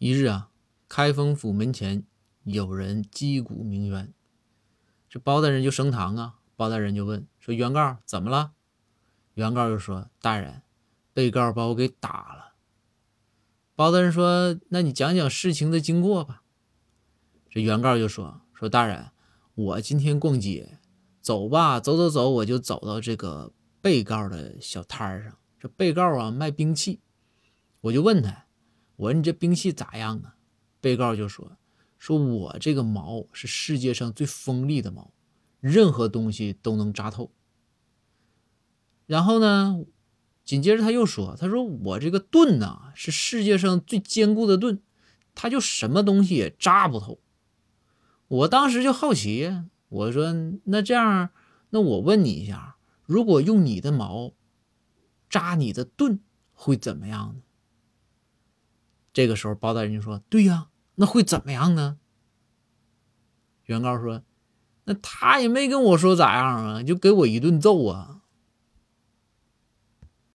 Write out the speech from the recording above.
一日啊，开封府门前有人击鼓鸣冤，这包大人就升堂啊。包大人就问说：“原告怎么了？”原告就说：“大人，被告把我给打了。”包大人说：“那你讲讲事情的经过吧。”这原告就说：“说大人，我今天逛街，走吧，走走走，我就走到这个被告的小摊上。这被告啊卖兵器，我就问他，我说你这兵器咋样啊？被告就说：说我这个矛是世界上最锋利的矛，任何东西都能扎透。然后呢？”紧接着他又说：“他说我这个盾呐，是世界上最坚固的盾，它就什么东西也扎不透。”我当时就好奇，我说：“那这样，那我问你一下，如果用你的矛扎你的盾，会怎么样呢？”这个时候，包大人就说：“对呀，那会怎么样呢？”原告说：“那他也没跟我说咋样啊，就给我一顿揍啊。”